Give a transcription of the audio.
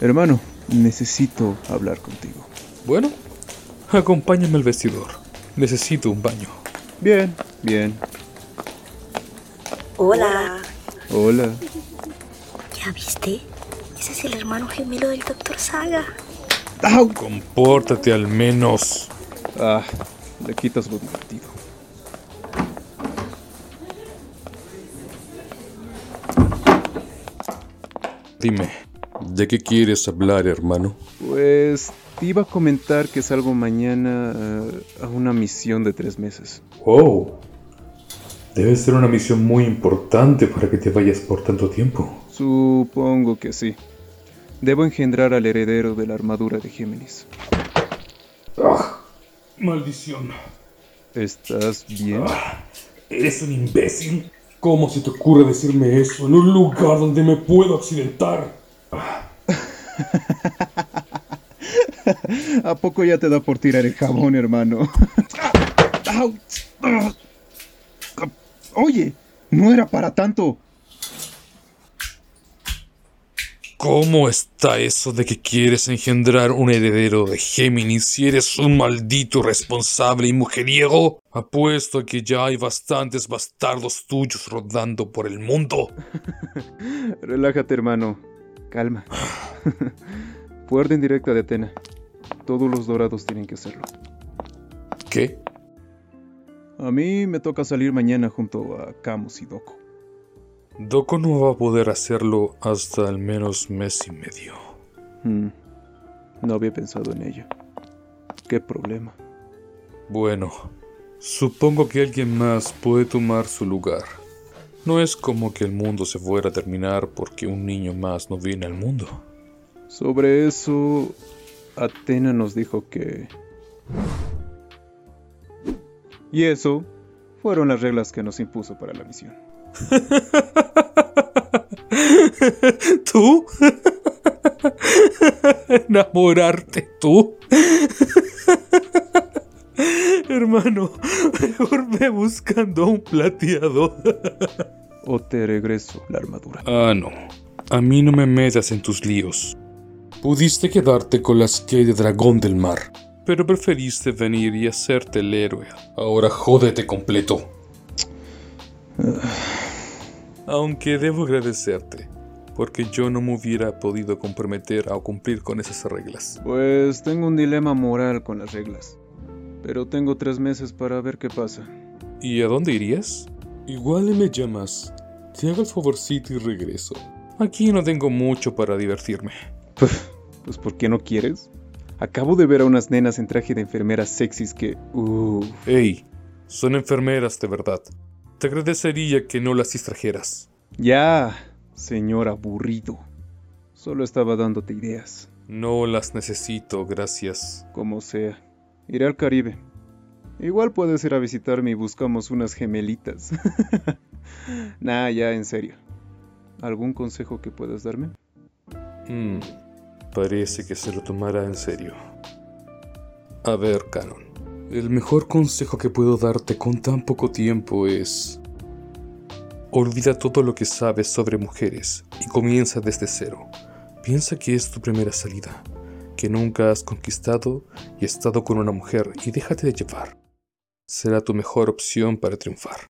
Hermano, necesito hablar contigo. Bueno, acompáñame al vestidor. Necesito un baño. Bien, bien. Hola. Hola. ¿Ya viste? Ese es el hermano gemelo del Dr. Saga. ¡Au! Compórtate al menos. Ah, le quitas lo divertido. Dime, ¿de qué quieres hablar, hermano? Pues te iba a comentar que salgo mañana eh, a una misión de tres meses. Oh, debe ser una misión muy importante para que te vayas por tanto tiempo. Supongo que sí. Debo engendrar al heredero de la armadura de Géminis. Ah, maldición. ¿Estás bien? Ah, eres un imbécil. ¿Cómo se te ocurre decirme eso en un lugar donde me puedo accidentar? ¿A poco ya te da por tirar el jabón, hermano? Oye, no era para tanto. ¿Cómo está eso de que quieres engendrar un heredero de Géminis si eres un maldito responsable y mujeriego? Apuesto a que ya hay bastantes bastardos tuyos rodando por el mundo. Relájate, hermano. Calma. Fue orden directa de Atena. Todos los dorados tienen que hacerlo. ¿Qué? A mí me toca salir mañana junto a Camus y Doko. Doko no va a poder hacerlo hasta al menos mes y medio. Hmm, No había pensado en ello. ¿Qué problema? Bueno, supongo que alguien más puede tomar su lugar. No es como que el mundo se fuera a terminar porque un niño más no viene al mundo. Sobre eso, Atena nos dijo que... Y eso fueron las reglas que nos impuso para la misión. ¿Tú? ¿Enamorarte tú? Hermano, mejor ve buscando un plateado. O te regreso la armadura. Ah, no. A mí no me metas en tus líos. Pudiste quedarte con las que de dragón del mar, pero preferiste venir y hacerte el héroe. Ahora jódete completo. Aunque debo agradecerte, porque yo no me hubiera podido comprometer a cumplir con esas reglas. Pues tengo un dilema moral con las reglas. Pero tengo tres meses para ver qué pasa. ¿Y a dónde irías? Igual me llamas. Te hago el favorcito y regreso. Aquí no tengo mucho para divertirme. Pues ¿por qué no quieres? Acabo de ver a unas nenas en traje de enfermeras sexys que... Uff. Ey, son enfermeras de verdad. Te agradecería que no las distrajeras. Ya, señor aburrido. Solo estaba dándote ideas. No las necesito, gracias. Como sea. Iré al Caribe. Igual puedes ir a visitarme y buscamos unas gemelitas. nah, ya, en serio. ¿Algún consejo que puedas darme? Hmm, parece que se lo tomará en serio. A ver, Canon. El mejor consejo que puedo darte con tan poco tiempo es... Olvida todo lo que sabes sobre mujeres y comienza desde cero. Piensa que es tu primera salida, que nunca has conquistado y estado con una mujer y déjate de llevar. Será tu mejor opción para triunfar.